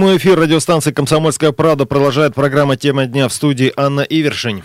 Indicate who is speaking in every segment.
Speaker 1: Прямой эфир радиостанции «Комсомольская правда» продолжает программа «Тема дня» в студии Анна Ивершин.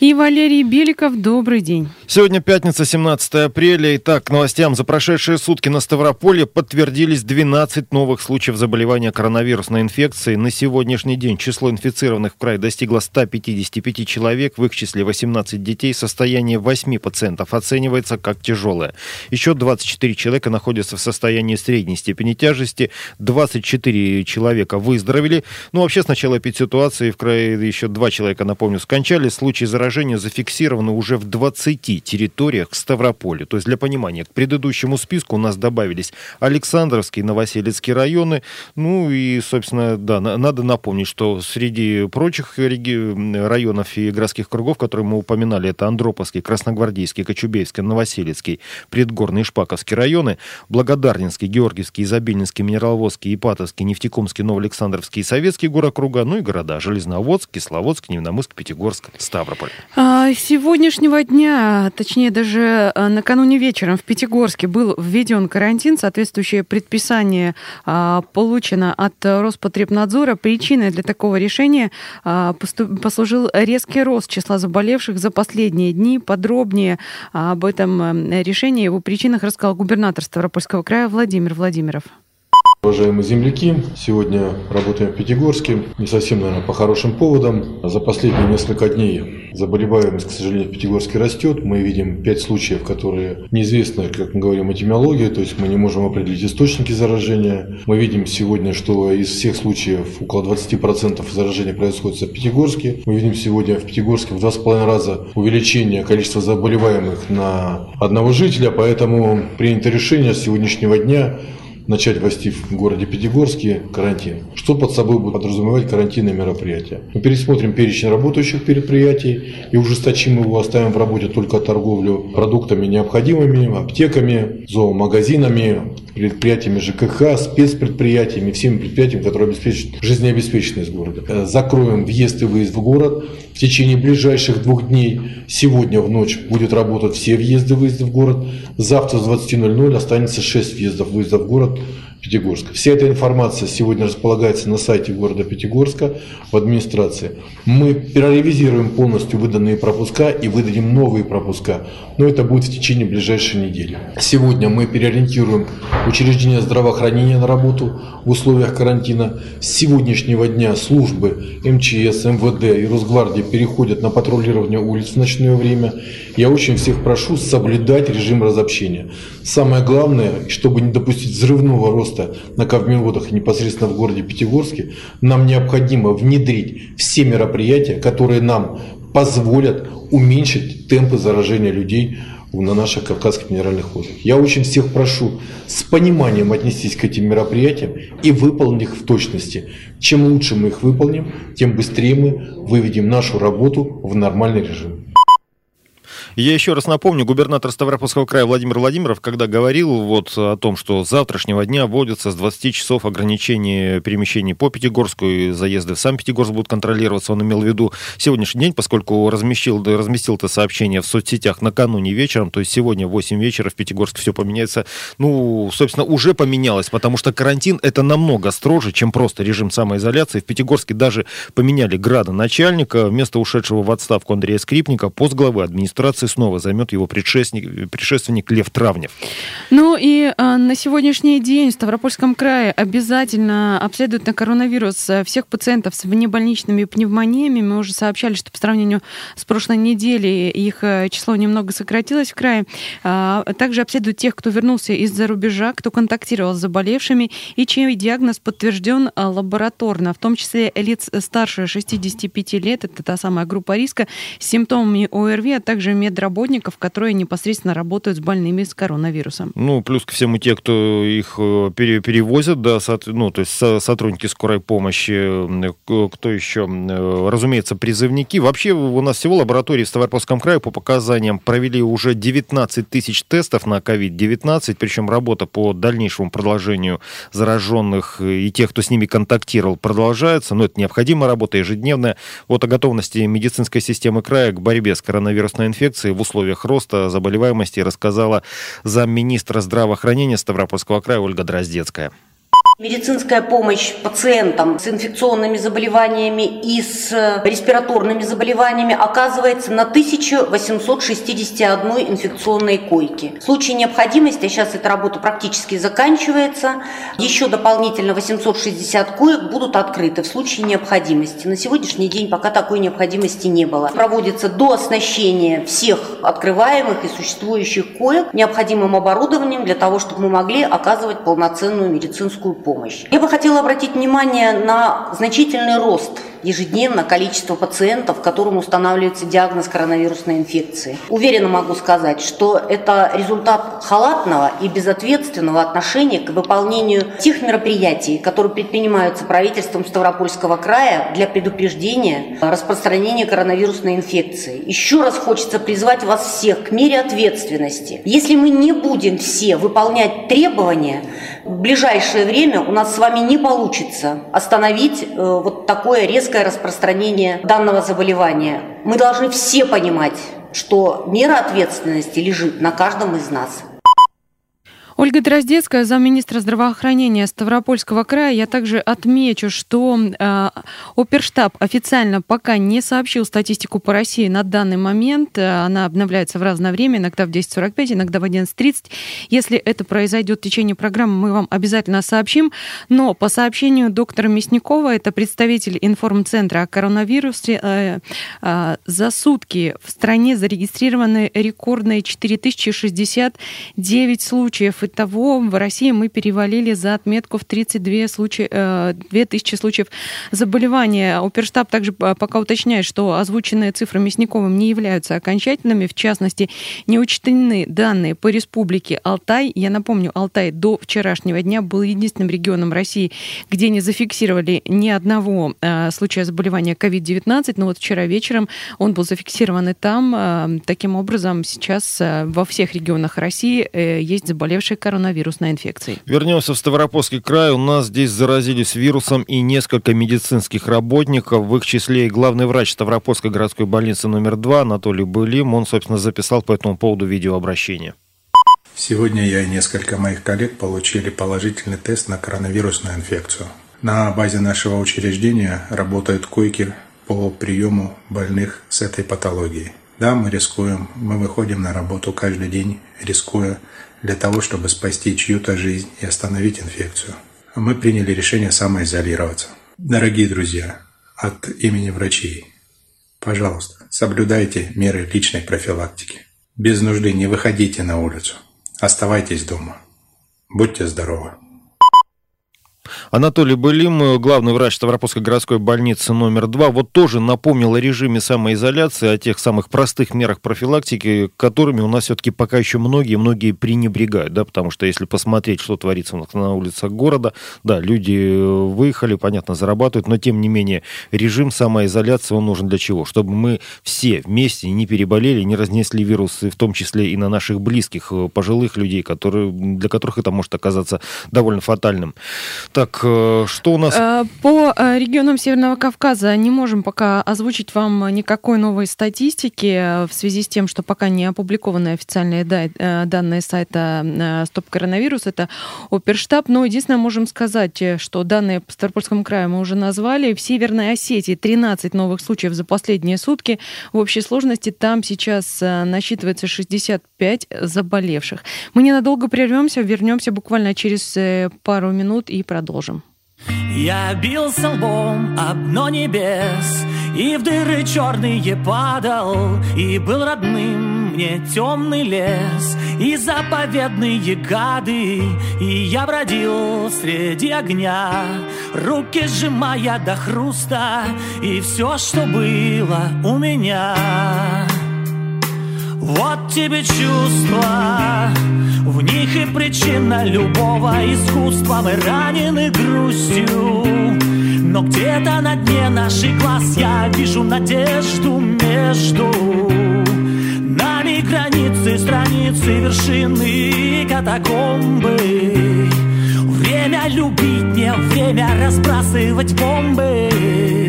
Speaker 2: И Валерий Беликов. Добрый день.
Speaker 1: Сегодня пятница, 17 апреля. Итак, к новостям. За прошедшие сутки на Ставрополье подтвердились 12 новых случаев заболевания коронавирусной инфекцией. На сегодняшний день число инфицированных в крае достигло 155 человек. В их числе 18 детей. Состояние 8 пациентов оценивается как тяжелое. Еще 24 человека находятся в состоянии средней степени тяжести. 24 человека выздоровели. Ну, вообще, с начала эпидситуации в крае еще два человека, напомню, скончались. Случаи заражения зафиксированы уже в 20 территориях Ставрополя. То есть, для понимания, к предыдущему списку у нас добавились Александровский, Новоселецкий районы. Ну и, собственно, да, надо напомнить, что среди прочих районов и городских кругов, которые мы упоминали, это Андроповский, Красногвардейский, Кочубеевский, Новоселецкий, Предгорный и Шпаковский районы, Благодарнинский, Георгиевский, Изобильнинский, Минераловский, Ипатовский, Нефтекумский, Новоалександровский и Советский горокруга, ну и города Железноводск, Кисловодск, Невномыск, Пятигорск, Ставрополь.
Speaker 2: А, сегодняшнего дня, точнее даже а, накануне вечером в Пятигорске был введен карантин. Соответствующее предписание а, получено от Роспотребнадзора. Причиной для такого решения а, послужил резкий рост числа заболевших за последние дни. Подробнее об этом решении, его причинах рассказал губернатор Ставропольского края Владимир Владимиров.
Speaker 3: Уважаемые земляки, сегодня работаем в Пятигорске. Не совсем, наверное, по хорошим поводам. За последние несколько дней заболеваемость, к сожалению, в Пятигорске растет. Мы видим пять случаев, которые неизвестны, как мы говорим, этимология, то есть мы не можем определить источники заражения. Мы видим сегодня, что из всех случаев около 20% заражения происходит в Пятигорске. Мы видим сегодня в Пятигорске в два с половиной раза увеличение количества заболеваемых на одного жителя, поэтому принято решение с сегодняшнего дня начать ввести в городе Пятигорске карантин. Что под собой будет подразумевать карантинные мероприятия? Мы пересмотрим перечень работающих предприятий и ужесточим его, оставим в работе только торговлю продуктами необходимыми, аптеками, зоомагазинами, предприятиями ЖКХ, спецпредприятиями, всеми предприятиями, которые обеспечивают жизнеобеспеченность города. Э, закроем въезд и выезд в город. В течение ближайших двух дней, сегодня в ночь, будет работать все въезды и выезды в город. Завтра с 20.00 останется 6 въездов и выездов в город Пятигорска. Вся эта информация сегодня располагается на сайте города Пятигорска в администрации. Мы переревизируем полностью выданные пропуска и выдадим новые пропуска, но это будет в течение ближайшей недели. Сегодня мы переориентируем учреждения здравоохранения на работу в условиях карантина. С сегодняшнего дня службы МЧС, МВД и Росгвардии переходят на патрулирование улиц в ночное время. Я очень всех прошу соблюдать режим разобщения. Самое главное, чтобы не допустить взрывного роста на ковмеводах непосредственно в городе Пятигорске, нам необходимо внедрить все мероприятия, которые нам позволят уменьшить темпы заражения людей на наших кавказских минеральных водах. Я очень всех прошу с пониманием отнестись к этим мероприятиям и выполнить их в точности. Чем лучше мы их выполним, тем быстрее мы выведем нашу работу в нормальный режим.
Speaker 1: Я еще раз напомню, губернатор Ставропольского края Владимир Владимиров, когда говорил вот о том, что с завтрашнего дня вводится с 20 часов ограничение перемещений по Пятигорску и заезды в сам Пятигорск будут контролироваться, он имел в виду сегодняшний день, поскольку разместил, разместил это сообщение в соцсетях накануне вечером, то есть сегодня в 8 вечера в Пятигорске все поменяется. Ну, собственно, уже поменялось, потому что карантин это намного строже, чем просто режим самоизоляции. В Пятигорске даже поменяли градоначальника, вместо ушедшего в отставку Андрея Скрипника, пост главы администрации позиции снова займет его предшественник, предшественник Лев Травнев.
Speaker 2: Ну и а, на сегодняшний день в Ставропольском крае обязательно обследуют на коронавирус э, всех пациентов с внебольничными пневмониями. Мы уже сообщали, что по сравнению с прошлой неделей их э, число немного сократилось в крае. А, также обследуют тех, кто вернулся из-за рубежа, кто контактировал с заболевшими и чей диагноз подтвержден э, лабораторно, в том числе лиц старше 65 лет, это та самая группа риска, с симптомами ОРВИ, а также мед медработников, которые непосредственно работают с больными с коронавирусом.
Speaker 1: Ну, плюс ко всему те, кто их э, пере, перевозят, да, ну, то есть сотрудники скорой помощи, кто еще, разумеется, призывники. Вообще у нас всего лаборатории в Ставропольском крае по показаниям провели уже 19 тысяч тестов на COVID-19, причем работа по дальнейшему продолжению зараженных и тех, кто с ними контактировал, продолжается, но это необходимая работа ежедневная. Вот о готовности медицинской системы края к борьбе с коронавирусной инфекцией инфекции в условиях роста заболеваемости рассказала замминистра здравоохранения Ставропольского края Ольга Дроздецкая.
Speaker 4: Медицинская помощь пациентам с инфекционными заболеваниями и с респираторными заболеваниями оказывается на 1861 инфекционной койке. В случае необходимости, а сейчас эта работа практически заканчивается, еще дополнительно 860 коек будут открыты в случае необходимости. На сегодняшний день пока такой необходимости не было. Проводится до оснащения всех открываемых и существующих коек необходимым оборудованием для того, чтобы мы могли оказывать полноценную медицинскую помощь. Я бы хотела обратить внимание на значительный рост ежедневно количество пациентов, которым устанавливается диагноз коронавирусной инфекции. Уверенно могу сказать, что это результат халатного и безответственного отношения к выполнению тех мероприятий, которые предпринимаются правительством Ставропольского края для предупреждения распространения коронавирусной инфекции. Еще раз хочется призвать вас всех к мере ответственности. Если мы не будем все выполнять требования, в ближайшее время у нас с вами не получится остановить э, вот такое резкое распространение данного заболевания. Мы должны все понимать, что мера ответственности лежит на каждом из нас.
Speaker 2: Ольга Дроздецкая, замминистра здравоохранения Ставропольского края. Я также отмечу, что э, Оперштаб официально пока не сообщил статистику по России на данный момент. Она обновляется в разное время, иногда в 10.45, иногда в 11.30. Если это произойдет в течение программы, мы вам обязательно сообщим. Но по сообщению доктора Мясникова, это представитель информцентра о коронавирусе, э, э, за сутки в стране зарегистрированы рекордные 4069 случаев того, в России мы перевалили за отметку в 32 случая, 2000 случаев заболевания. Оперштаб также пока уточняет, что озвученные цифры Мясниковым не являются окончательными. В частности, не учтены данные по республике Алтай. Я напомню, Алтай до вчерашнего дня был единственным регионом России, где не зафиксировали ни одного э, случая заболевания COVID-19. Но вот вчера вечером он был зафиксирован и там. Э, таким образом, сейчас э, во всех регионах России есть заболевшие нашей коронавирусной инфекцией.
Speaker 1: Вернемся в Ставропольский край. У нас здесь заразились вирусом и несколько медицинских работников. В их числе и главный врач Ставропольской городской больницы номер 2 Анатолий Былим. Он, собственно, записал по этому поводу видеообращение.
Speaker 5: Сегодня я и несколько моих коллег получили положительный тест на коронавирусную инфекцию. На базе нашего учреждения работают койки по приему больных с этой патологией. Да, мы рискуем, мы выходим на работу каждый день, рискуя для того, чтобы спасти чью-то жизнь и остановить инфекцию. Мы приняли решение самоизолироваться. Дорогие друзья, от имени врачей, пожалуйста, соблюдайте меры личной профилактики. Без нужды не выходите на улицу. Оставайтесь дома. Будьте здоровы.
Speaker 1: Анатолий Былим, главный врач Ставропольской городской больницы номер два, вот тоже напомнил о режиме самоизоляции, о тех самых простых мерах профилактики, которыми у нас все-таки пока еще многие-многие пренебрегают, да, потому что если посмотреть, что творится на улицах города, да, люди выехали, понятно, зарабатывают, но тем не менее режим самоизоляции, он нужен для чего? Чтобы мы все вместе не переболели, не разнесли вирусы, в том числе и на наших близких, пожилых людей, которые, для которых это может оказаться довольно фатальным. Так, э, что у нас? Э,
Speaker 2: по э, регионам Северного Кавказа не можем пока озвучить вам никакой новой статистики в связи с тем, что пока не опубликованы официальные данные сайта Стоп Коронавирус, это Оперштаб. Но единственное, можем сказать, что данные по Ставропольскому краю мы уже назвали. В Северной Осетии 13 новых случаев за последние сутки. В общей сложности там сейчас насчитывается 65 заболевших. Мы ненадолго прервемся, вернемся буквально через пару минут и продолжим продолжим.
Speaker 6: Я бился лбом об дно небес И в дыры черные падал И был родным мне темный лес И заповедные гады И я бродил среди огня Руки сжимая до хруста И все, что было у меня вот тебе чувства, в них и причина любого искусства. Мы ранены грустью, но где-то на дне наших глаз я вижу надежду между нами границы, страницы, вершины катакомбы. Время любить не время разбрасывать бомбы.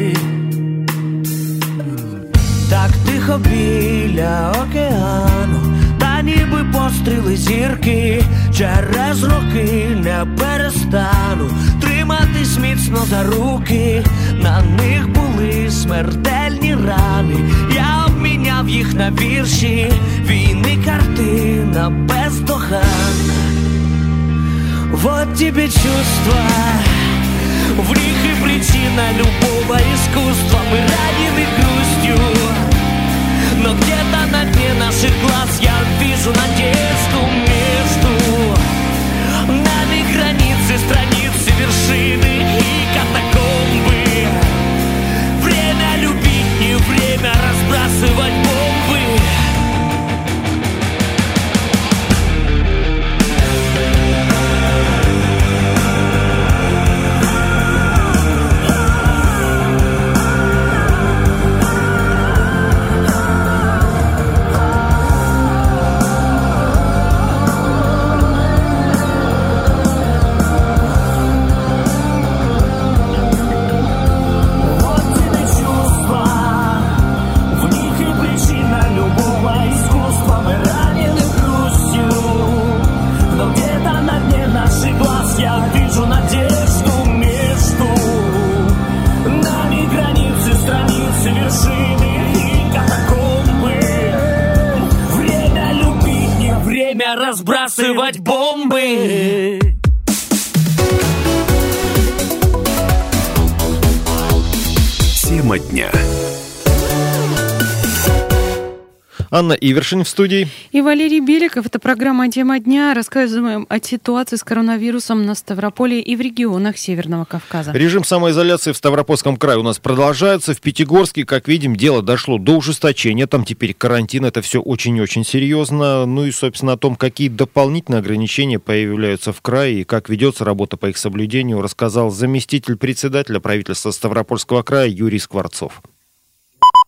Speaker 6: Так тихо біля океану, та ніби постріли зірки, через роки не перестану триматись міцно за руки, на них були смертельні рани. Я обміняв їх на вірші, війни картина бездоганна. Вот тебе чувства, в них и причина любого искусства. Мы ранены грустью, но где-то на дне наших глаз я вижу надежду между нами границы, страницы, вершины и катакомбы. Время любить, не время разбрасывать бомбы.
Speaker 1: Анна Ивершин в студии.
Speaker 2: И Валерий Беликов. Это программа «Тема дня». Рассказываем о ситуации с коронавирусом на Ставрополе и в регионах Северного Кавказа.
Speaker 1: Режим самоизоляции в Ставропольском крае у нас продолжается. В Пятигорске, как видим, дело дошло до ужесточения. Там теперь карантин. Это все очень и очень серьезно. Ну и, собственно, о том, какие дополнительные ограничения появляются в крае и как ведется работа по их соблюдению, рассказал заместитель председателя правительства Ставропольского края Юрий Скворцов.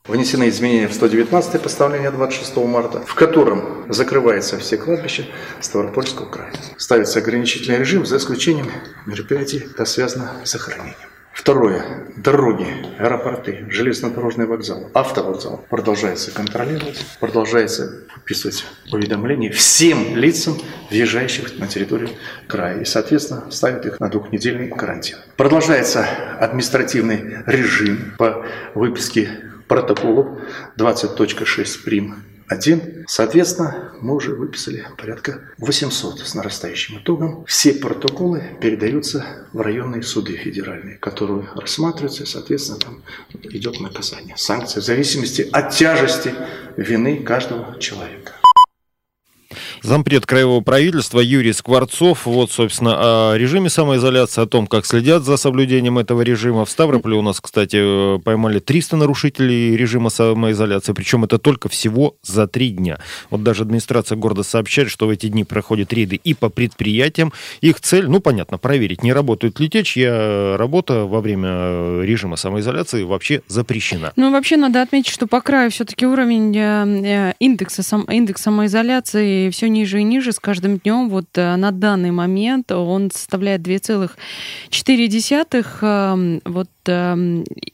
Speaker 7: Внесены изменения в 119 постановление 26 марта, в котором закрываются все кладбища Ставропольского края. Ставится ограничительный режим за исключением мероприятий, это связано с захоронением. Второе. Дороги, аэропорты, железнодорожный вокзал, автовокзал продолжается контролировать, продолжается выписывать уведомления всем лицам, въезжающих на территорию края. И, соответственно, ставят их на двухнедельный карантин. Продолжается административный режим по выписке протоколов 20.6 прим. 1. Соответственно, мы уже выписали порядка 800 с нарастающим итогом. Все протоколы передаются в районные суды федеральные, которые рассматриваются, и, соответственно, там идет наказание. Санкции в зависимости от тяжести вины каждого человека.
Speaker 1: Зампред краевого правительства Юрий Скворцов. Вот, собственно, о режиме самоизоляции, о том, как следят за соблюдением этого режима. В Ставрополе у нас, кстати, э, поймали 300 нарушителей режима самоизоляции, причем это только всего за три дня. Вот даже администрация города сообщает, что в эти дни проходят рейды и по предприятиям. Их цель, ну, понятно, проверить, не работают ли те, чья работа во время режима самоизоляции вообще запрещена.
Speaker 2: Ну, вообще надо отметить, что по краю все-таки уровень э, индекса, сам, индекс самоизоляции все ниже и ниже с каждым днем. Вот э, на данный момент он составляет 2,4. Вот, эм,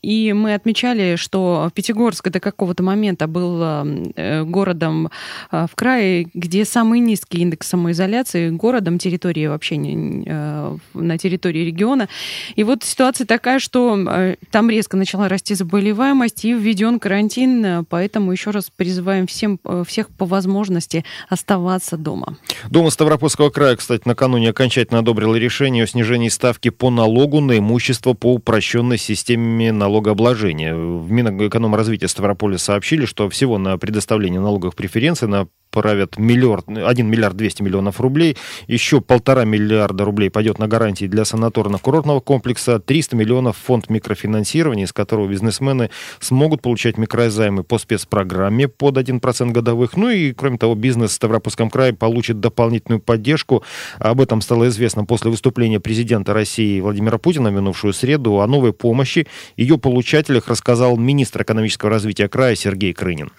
Speaker 2: и мы отмечали, что Пятигорск до какого-то момента был э, городом э, в крае, где самый низкий индекс самоизоляции, городом территории вообще на территории региона. И вот ситуация такая, что там резко начала расти заболеваемость и введен карантин, поэтому еще раз призываем всем, всех по возможности оставаться дома.
Speaker 1: Дума Ставропольского края, кстати, накануне окончательно одобрила решение о снижении ставки по налогу на имущество по упрощенной системе налогообложения. В Минэкономразвития Ставрополя сообщили, что всего на предоставление налоговых преференций на направят миллиард, 1 миллиард 200 миллионов рублей, еще полтора миллиарда рублей пойдет на гарантии для санаторно-курортного комплекса, 300 миллионов фонд микрофинансирования, из которого бизнесмены смогут получать микрозаймы по спецпрограмме под 1% годовых. Ну и, кроме того, бизнес в Ставропольском крае получит дополнительную поддержку. Об этом стало известно после выступления президента России Владимира Путина в минувшую среду. О новой помощи ее получателях рассказал министр экономического развития края Сергей Крынин.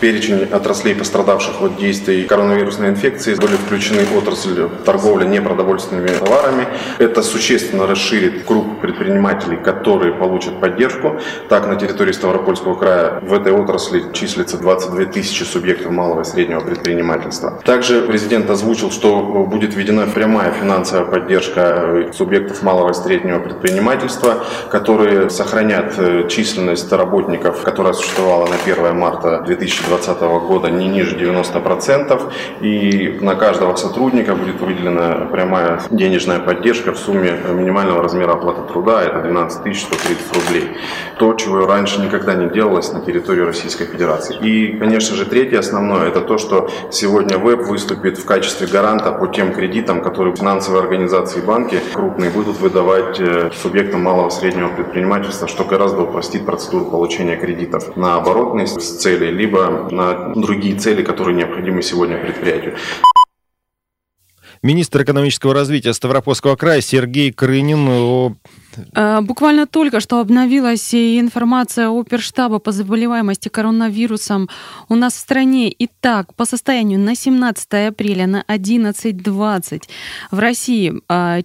Speaker 8: Перечень отраслей, пострадавших от действий коронавирусной инфекции, были включены отрасль торговли непродовольственными товарами. Это существенно расширит круг предпринимателей, которые получат поддержку. Так, на территории Ставропольского края в этой отрасли числится 22 тысячи субъектов малого и среднего предпринимательства. Также президент озвучил, что будет введена прямая финансовая поддержка субъектов малого и среднего предпринимательства, которые сохранят численность работников, которая существовала на 1 марта 2020 2020 года не ниже 90%, и на каждого сотрудника будет выделена прямая денежная поддержка в сумме минимального размера оплаты труда, это 12 130 рублей. То, чего раньше никогда не делалось на территории Российской Федерации. И, конечно же, третье основное, это то, что сегодня ВЭБ выступит в качестве гаранта по тем кредитам, которые финансовые организации и банки крупные будут выдавать э, субъектам малого и среднего предпринимательства, что гораздо упростит процедуру получения кредитов на оборотные цели, либо на другие цели, которые необходимы сегодня предприятию.
Speaker 1: Министр экономического развития Ставропольского края Сергей Крынин о
Speaker 2: буквально только что обновилась информация оперштаба по заболеваемости коронавирусом у нас в стране. Итак, по состоянию на 17 апреля на 11.20 в России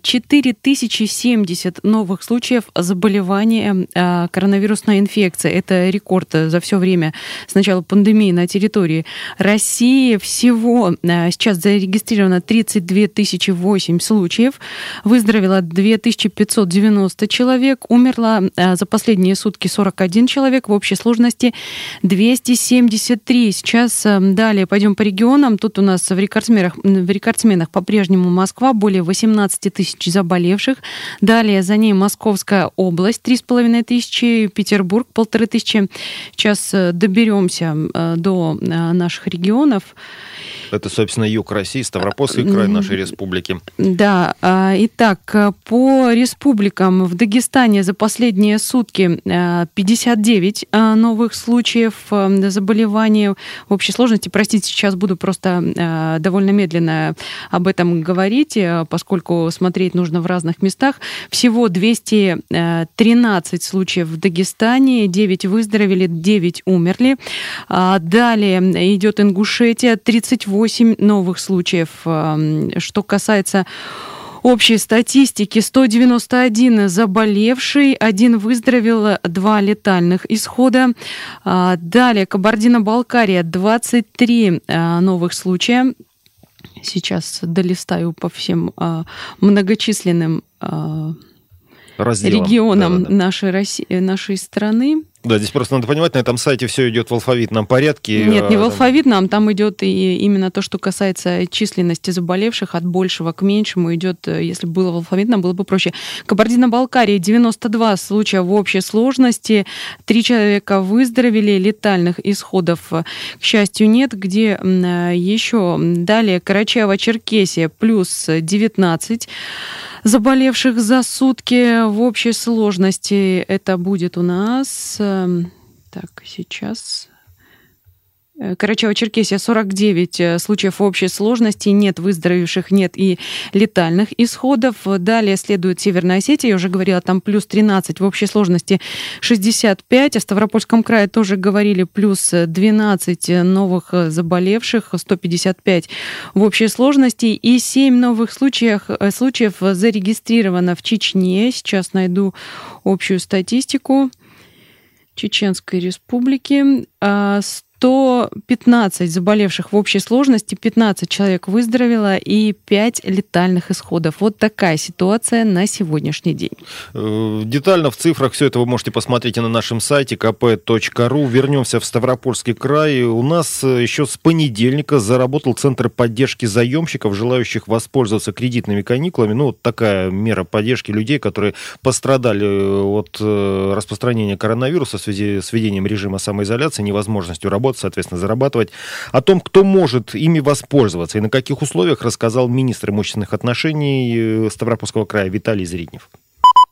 Speaker 2: 4070 э, новых случаев заболевания э, коронавирусной инфекцией. Это рекорд за все время с начала пандемии на территории России. Всего сейчас зарегистрировано 32 тысячи 8 случаев. Выздоровело 2590 90 человек, умерло э, за последние сутки 41 человек, в общей сложности 273. Сейчас э, далее пойдем по регионам. Тут у нас в рекордсменах, в рекордсменах по-прежнему Москва, более 18 тысяч заболевших. Далее за ней Московская область, 3,5 тысячи, Петербург, полторы тысячи. Сейчас э, доберемся до наших регионов.
Speaker 1: Это, собственно, юг России, Ставропольский край нашей республики.
Speaker 2: Да. А, итак, по республикам в Дагестане за последние сутки 59 а, а, новых случаев заболевания в общей сложности. Простите, сейчас буду просто довольно медленно об этом говорить, поскольку смотреть нужно в разных местах. Всего 213 случаев в Дагестане, 9 выздоровели, 9 умерли. Далее идет Ингушетия, 38 8 новых случаев. Что касается общей статистики 191 заболевший, один выздоровел, два летальных исхода. А, далее Кабардино-Балкария 23 а, новых случая. Сейчас долистаю по всем а, многочисленным Разделом. регионам да, да. Нашей, России, нашей страны.
Speaker 1: Да, здесь просто надо понимать, на этом сайте все идет в алфавитном порядке.
Speaker 2: Нет, не в алфавитном, там идет и именно то, что касается численности заболевших, от большего к меньшему идет, э, если было в алфавитном, было бы проще. Кабардино-Балкария 92 случая в общей сложности, три человека выздоровели, летальных исходов, э, к счастью, нет. Где э, еще? Далее Карачаево-Черкесия плюс 19 заболевших за сутки в общей сложности. Это будет у нас... Эм, так, сейчас Э, Карачаево-Черкесия 49 э, случаев общей сложности, нет выздоровевших, нет и летальных исходов. Далее следует Северная Осетия, я уже говорила, там плюс 13 в общей сложности 65. О Ставропольском крае тоже говорили, плюс 12 новых заболевших, 155 в общей сложности. И 7 новых случаев, э, случаев зарегистрировано в Чечне. Сейчас найду общую статистику. Чеченской Республики. 115 заболевших в общей сложности, 15 человек выздоровело и 5 летальных исходов. Вот такая ситуация на сегодняшний день.
Speaker 1: Э, детально в цифрах все это вы можете посмотреть на нашем сайте kp.ru. Вернемся в Ставропольский край. У нас э, еще с понедельника заработал Центр поддержки заемщиков, желающих воспользоваться кредитными каникулами. Ну, вот такая мера поддержки людей, которые пострадали э, от распространения коронавируса в связи с введением режима самоизоляции, невозможностью работать работать, соответственно, зарабатывать. О том, кто может ими воспользоваться и на каких условиях, рассказал министр имущественных отношений э, Ставропольского края Виталий Зриднев.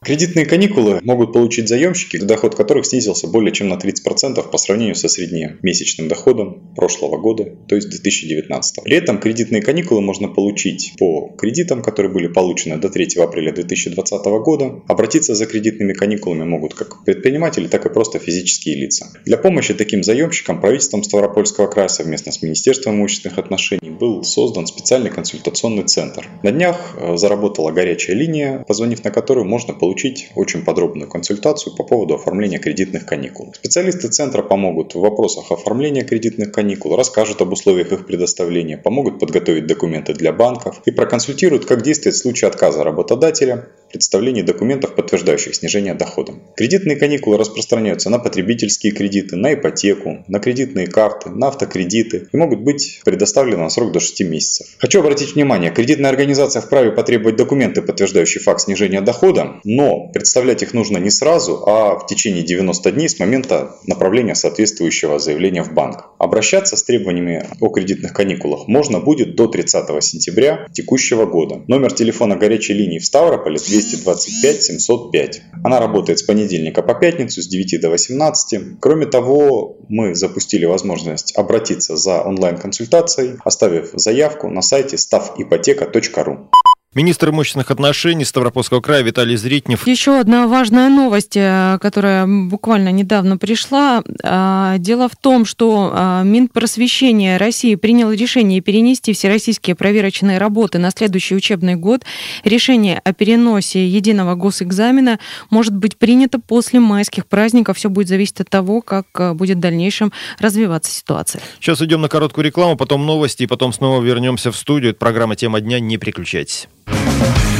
Speaker 9: Кредитные каникулы могут получить заемщики, доход которых снизился более чем на 30% по сравнению со среднемесячным доходом прошлого года, то есть 2019. При этом кредитные каникулы можно получить по кредитам, которые были получены до 3 апреля 2020 года. Обратиться за кредитными каникулами могут как предприниматели, так и просто физические лица. Для помощи таким заемщикам правительством Ставропольского края совместно с Министерством имущественных отношений был создан специальный консультационный центр. На днях э, заработала горячая линия, позвонив на которую можно получить получить очень подробную консультацию по поводу оформления кредитных каникул. Специалисты центра помогут в вопросах оформления кредитных каникул, расскажут об условиях их предоставления, помогут подготовить документы для банков и проконсультируют, как действовать в случае отказа работодателя представлении документов, подтверждающих снижение дохода. Кредитные каникулы распространяются на потребительские кредиты, на ипотеку, на кредитные карты, на автокредиты и могут быть предоставлены на срок до 6 месяцев. Хочу обратить внимание, кредитная организация вправе потребовать документы, подтверждающие факт снижения дохода, но представлять их нужно не сразу, а в течение 90 дней с момента направления соответствующего заявления в банк. Обращаться с требованиями о кредитных каникулах можно будет до 30 сентября текущего года. Номер телефона горячей линии в Ставрополе 200 225 705. Она работает с понедельника по пятницу с 9 до 18. Кроме того, мы запустили возможность обратиться за онлайн-консультацией, оставив заявку на сайте stavipoteka.ru.
Speaker 1: Министр имущественных отношений Ставропольского края Виталий Зритнев.
Speaker 2: Еще одна важная новость, э, которая буквально недавно пришла. А, дело в том, что а, Минпросвещение России принял решение перенести всероссийские проверочные работы на следующий учебный год. Решение о переносе единого госэкзамена может быть принято после майских праздников. Все будет зависеть от того, как э, будет в дальнейшем развиваться ситуация.
Speaker 1: Сейчас идем на короткую рекламу, потом новости, и потом снова вернемся в студию. Это программа «Тема дня». Не переключайтесь.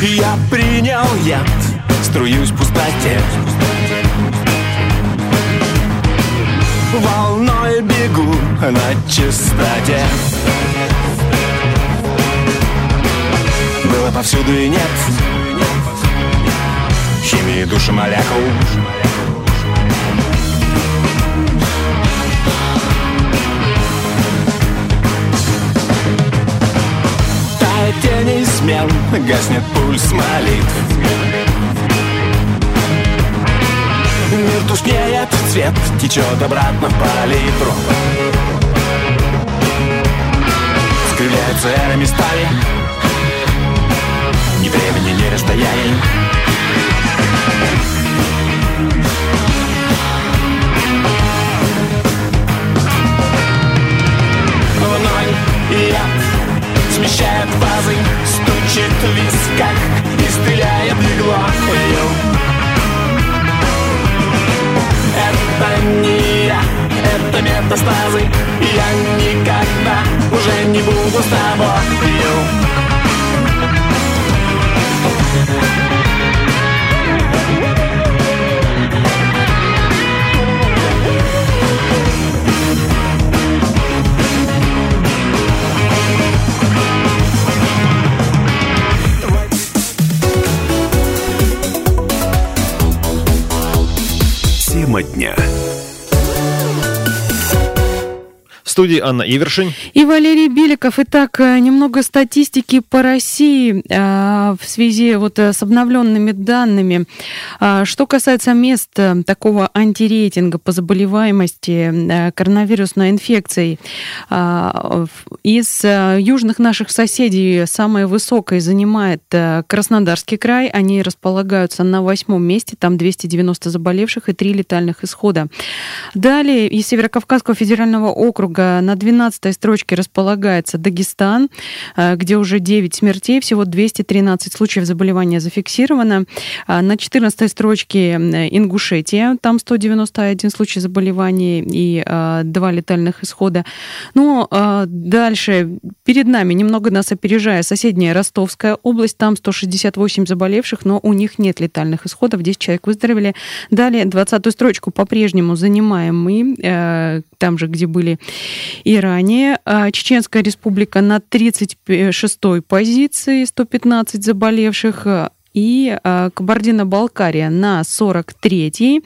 Speaker 6: Я принял яд, струюсь в пустоте. Волной бегу на чистоте. Было повсюду и нет. Химии души молекул смен Гаснет пульс молитв. Мир тускнеет, цвет течет обратно в палитру Скрывляются эры местами Ни времени, ни расстояний это метастазы Я никогда уже не буду с тобою
Speaker 1: студии Анна Ивершин.
Speaker 2: И Валерий Беликов. Итак, э, немного статистики по России э, в связи вот э, с обновленными данными. Что касается мест такого антирейтинга по заболеваемости коронавирусной инфекцией, из южных наших соседей самое высокое занимает Краснодарский край. Они располагаются на восьмом месте, там 290 заболевших и три летальных исхода. Далее из Северокавказского федерального округа на 12 строчке располагается Дагестан, э, где уже 9 смертей, всего 213 случаев заболевания зафиксировано. А на 14 строчке Ингушетия, там 191 случай заболевания и э, два летальных исхода. Ну, дальше перед нами, немного нас опережая, соседняя Ростовская область, там 168 заболевших, но у них нет летальных исходов, 10 человек выздоровели. Далее 20 строчку по-прежнему занимаем мы, э, там же, где были и ранее. А Чеченская республика на 36-й позиции, 115 заболевших и а, Кабардино-Балкария на 43-й,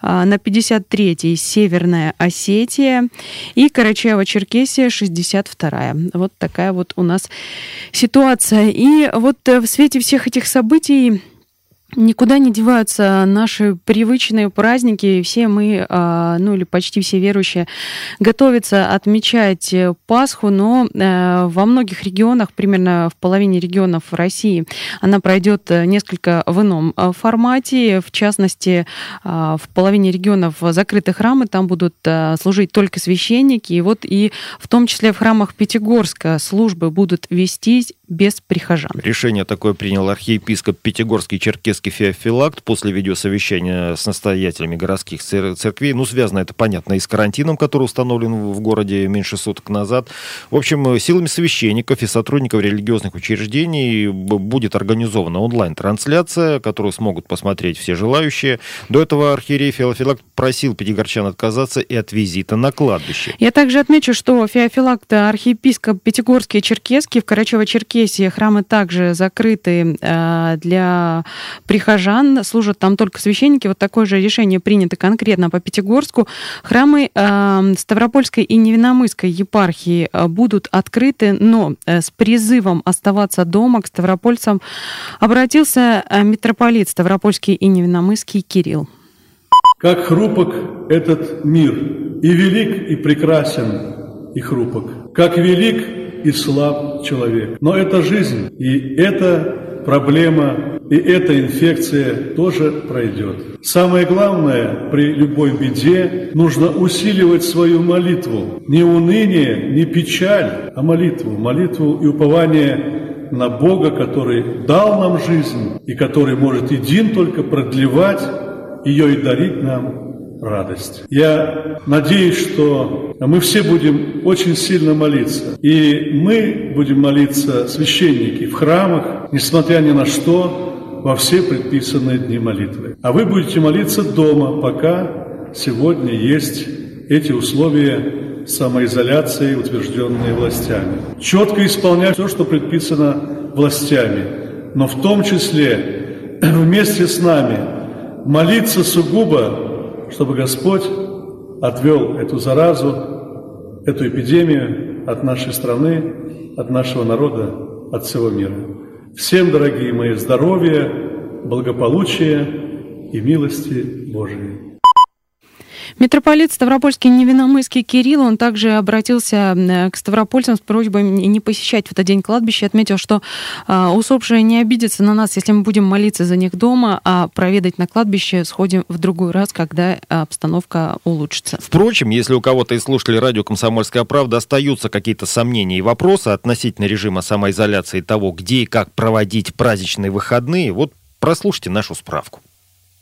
Speaker 2: а, на 53-й Северная Осетия и Карачаево-Черкесия 62-я. Вот такая вот у нас ситуация. И вот э, в свете всех этих событий Никуда не деваются наши привычные праздники. Все мы, а, ну или почти все верующие, готовятся отмечать Пасху, но э, во многих регионах, примерно в половине регионов России, она пройдет несколько в ином э, формате. В частности, а, в половине регионов закрыты храмы, там будут э, служить только священники. И вот и в том числе в храмах Пятигорска службы будут вестись без прихожан.
Speaker 1: Решение такое принял архиепископ Пятигорский Черкесский Феофилакт после видеосовещания с настоятелями городских церквей. Ну, связано это, понятно, и с карантином, который установлен в городе меньше суток назад. В общем, силами священников и сотрудников религиозных учреждений будет организована онлайн-трансляция, которую смогут посмотреть все желающие. До этого архиерей Феофилакт просил пятигорчан отказаться и от визита на кладбище.
Speaker 2: Я также отмечу, что Феофилакт архиепископ Пятигорский и Черкесский в Карачево-Черкесии Черкесии храмы также закрыты э, для прихожан, служат там только священники. Вот такое же решение принято конкретно по Пятигорску. Храмы э, Ставропольской и Невиномысской епархии э, будут открыты, но с призывом оставаться дома к ставропольцам обратился митрополит Ставропольский и Невиномысский Кирилл.
Speaker 10: Как хрупок этот мир, и велик, и прекрасен, и хрупок. Как велик и слаб человек. Но это жизнь, и эта проблема, и эта инфекция тоже пройдет. Самое главное, при любой беде нужно усиливать свою молитву. Не уныние, не печаль, а молитву. Молитву и упование на Бога, который дал нам жизнь и который может един только продлевать ее и дарить нам радость. Я надеюсь, что мы все будем очень сильно молиться. И мы будем молиться, священники, в храмах, несмотря ни на что, во все предписанные дни молитвы. А вы будете молиться дома, пока сегодня есть эти условия самоизоляции, утвержденные властями. Четко исполнять все, что предписано властями, но в том числе вместе с нами молиться сугубо чтобы Господь отвел эту заразу, эту эпидемию от нашей страны, от нашего народа, от всего мира. Всем, дорогие мои, здоровья, благополучия и милости Божией.
Speaker 2: Митрополит Ставропольский Невиномысский Кирилл, он также обратился к ставропольцам с просьбой не посещать в этот день кладбище, отметил, что а, усопшие не обидятся на нас, если мы будем молиться за них дома, а проведать на кладбище сходим в другой раз, когда обстановка улучшится.
Speaker 1: Впрочем, если у кого-то из слушателей радио «Комсомольская правда» остаются какие-то сомнения и вопросы относительно режима самоизоляции того, где и как проводить праздничные выходные, вот прослушайте нашу справку.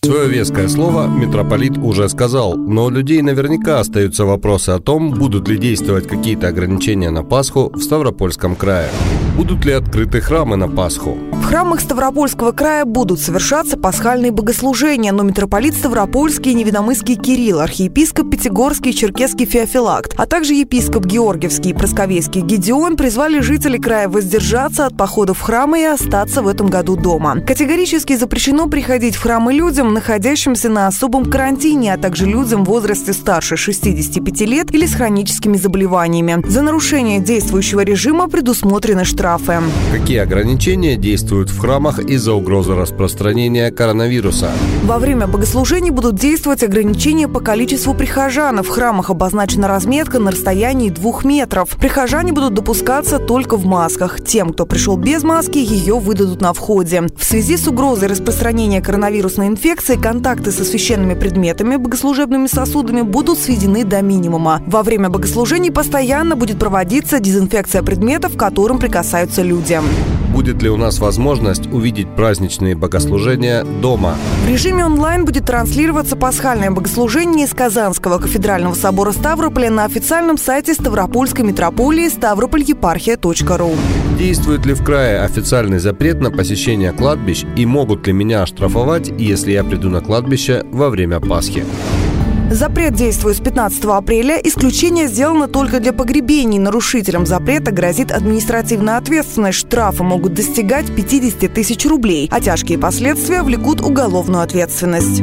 Speaker 11: Свое веское слово митрополит уже сказал, но у людей наверняка остаются вопросы о том, будут ли действовать какие-то ограничения на Пасху в Ставропольском крае. Будут ли открыты храмы на Пасху?
Speaker 12: В храмах Ставропольского края будут совершаться пасхальные богослужения, но митрополит Ставропольский и Невиномысский Кирилл, архиепископ Пятигорский и Черкесский Феофилакт, а также епископ Георгиевский и Просковейский Гедеон призвали жителей края воздержаться от похода в храмы и остаться в этом году дома. Категорически запрещено приходить в храмы людям, находящимся на особом карантине, а также людям в возрасте старше 65 лет или с хроническими заболеваниями. За нарушение действующего режима предусмотрены штрафы штрафы.
Speaker 11: Какие ограничения действуют в храмах из-за угрозы распространения коронавируса?
Speaker 12: Во время богослужений будут действовать ограничения по количеству прихожан. В храмах обозначена разметка на расстоянии двух метров. Прихожане будут допускаться только в масках. Тем, кто пришел без маски, ее выдадут на входе. В связи с угрозой распространения коронавирусной инфекции контакты со священными предметами, богослужебными сосудами будут сведены до минимума. Во время богослужений постоянно будет проводиться дезинфекция предметов, которым прикасаются касаются людям.
Speaker 11: Будет ли у нас возможность увидеть праздничные богослужения дома?
Speaker 12: В режиме онлайн будет транслироваться пасхальное богослужение из Казанского кафедрального собора Ставрополя на официальном сайте Ставропольской митрополии ставропольепархия.ру.
Speaker 11: Действует ли в крае официальный запрет на посещение кладбищ и могут ли меня оштрафовать, если я приду на кладбище во время Пасхи?
Speaker 12: Запрет действует с 15 апреля. Исключение сделано только для погребений. Нарушителям запрета грозит административная ответственность. Штрафы могут достигать 50 тысяч рублей, а тяжкие последствия влекут уголовную ответственность.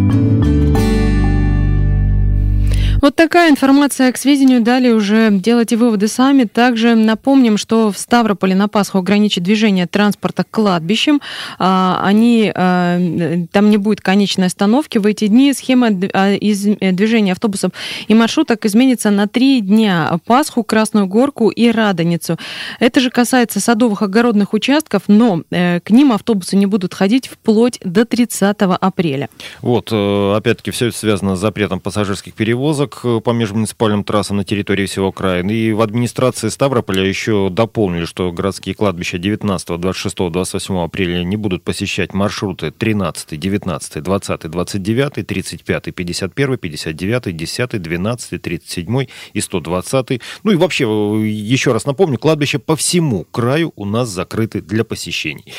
Speaker 2: Вот такая информация к сведению. Далее уже делайте выводы сами. Также напомним, что в Ставрополе на Пасху ограничат движение транспорта к кладбищам. А, они, а, там не будет конечной остановки. В эти дни схема а, э, движения автобусов и маршруток изменится на три дня. Пасху, Красную Горку и Радоницу. Это же касается садовых огородных участков, но э, к ним автобусы не будут ходить вплоть до 30 апреля.
Speaker 1: Вот, э, опять-таки, все это связано с запретом пассажирских перевозок по межмуниципальным трассам на территории всего края. И в администрации Ставрополя еще дополнили, что городские кладбища 19, 26, 28 апреля не будут посещать маршруты 13, 19, 20, 29, 35, 51, 59, 10, 12, 37 и 120. Ну и вообще, еще раз напомню, кладбища по всему краю у нас закрыты для посещений.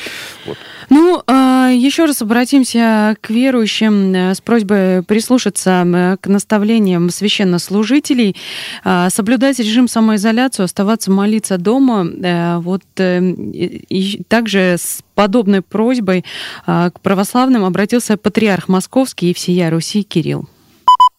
Speaker 1: Вот.
Speaker 2: Ну, а, еще раз обратимся к верующим э, с просьбой прислушаться э, к наставлениям священнослужителей, а, соблюдать режим самоизоляции, оставаться молиться дома. Э, вот и также с подобной просьбой а, к православным обратился патриарх Московский и всея Руси Кирилл.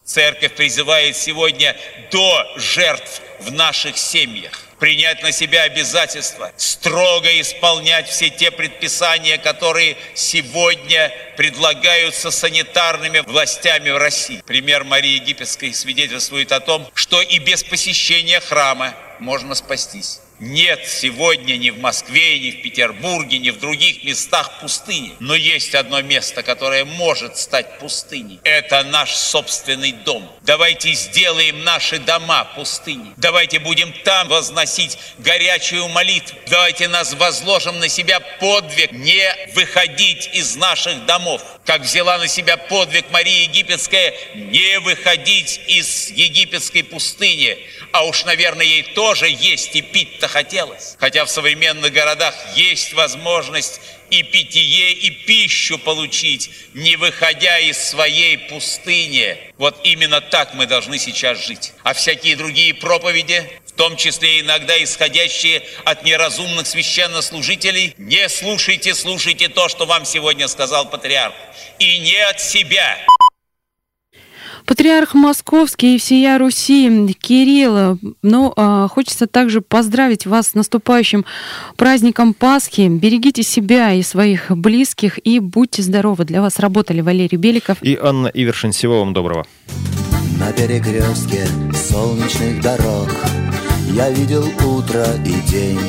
Speaker 13: Церковь призывает сегодня до жертв в наших семьях принять на себя обязательства, строго исполнять все те предписания, которые сегодня предлагаются санитарными властями в России. Пример Марии Египетской свидетельствует о том, что и без посещения храма можно спастись. Нет сегодня ни в Москве, ни в Петербурге, ни в других местах пустыни. Но есть одно место, которое может стать пустыней. Это наш собственный дом. Давайте сделаем наши дома пустыней. Давайте будем там возносить горячую молитву. Давайте нас возложим на себя подвиг не выходить из наших домов. Как взяла на себя подвиг Мария Египетская не выходить из египетской пустыни. А уж, наверное, ей тоже есть и пить-то хотелось. Хотя в современных городах есть возможность и питье, и пищу получить, не выходя из своей пустыни. Вот именно так мы должны сейчас жить. А всякие другие проповеди, в том числе иногда исходящие от неразумных священнослужителей, не слушайте, слушайте то, что вам сегодня сказал патриарх. И не от себя.
Speaker 2: Патриарх Московский и всея Руси Кирилл. Ну, а, хочется также поздравить вас с наступающим праздником Пасхи. Берегите себя и своих близких и будьте здоровы. Для вас работали Валерий Беликов
Speaker 1: и Анна Ивершин. Всего вам доброго.
Speaker 14: На перекрестке солнечных дорог Я видел утро и день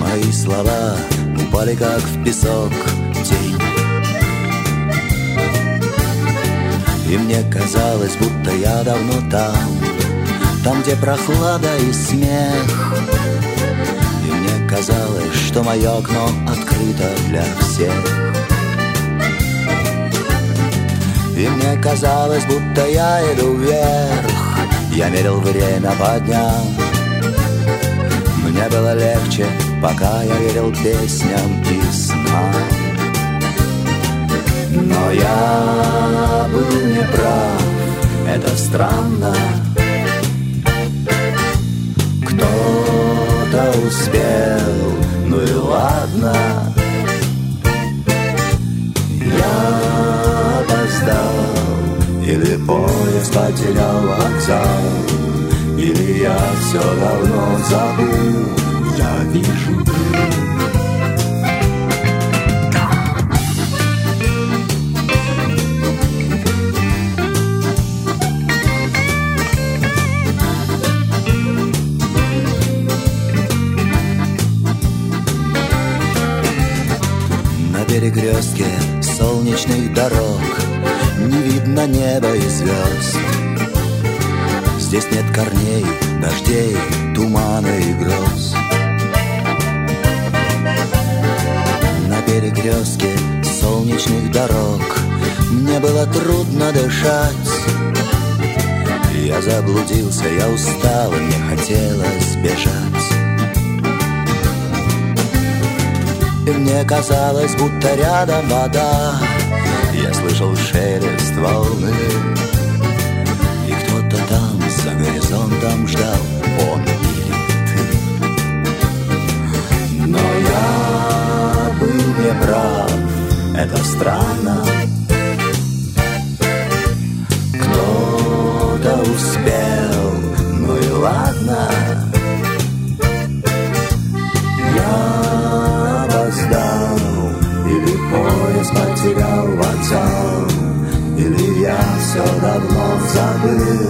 Speaker 14: Мои слова упали как в песок И мне казалось, будто я давно там Там, где прохлада и смех. И мне казалось, что мое окно открыто для всех. И мне казалось, будто я иду вверх. Я мерил время по дням. Мне было легче, пока я верил песням и снам но я был неправ, это странно. Кто-то успел, ну и ладно. Я опоздал, или поезд потерял вокзал. Или я все давно забыл, я вижу перекрестке солнечных дорог. Не видно неба и звезд Здесь нет корней, дождей, тумана и гроз На перекрестке солнечных дорог Мне было трудно дышать. Я заблудился, я устал, мне хотелось бежать И мне казалось, будто рядом вода. Я слышал шелест волны И кто-то там за горизонтом ждал. Он или ты. Но я был неправ. Это странно. Успел, я все